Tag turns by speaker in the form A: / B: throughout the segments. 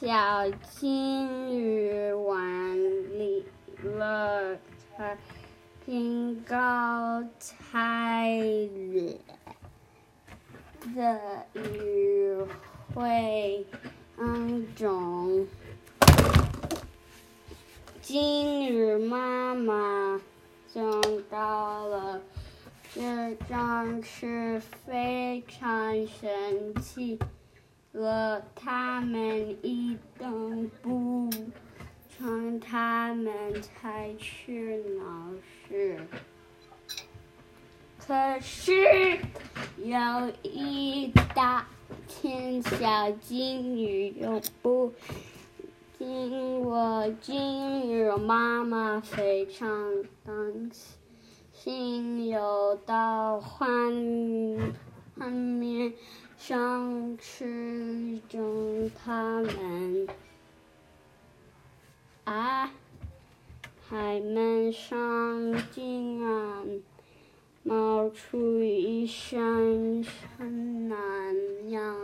A: 小金鱼碗里了菜，兴高采烈的鱼会当中，金鱼妈妈想到了，这张是非常神奇。了，他们一动不成，他们才去闹事。可是有一大天，小金鱼又不听我金鱼妈妈非常担心，游到画画面。上吃中他们，啊！海面上竟然冒出一声声南洋，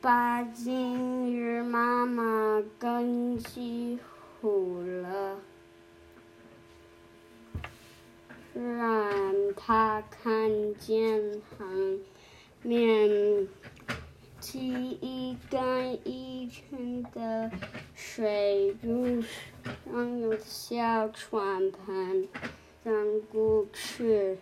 A: 把金鱼妈妈更气糊了。让他看见很。面起一根一根的水柱上有小船篷，上过去。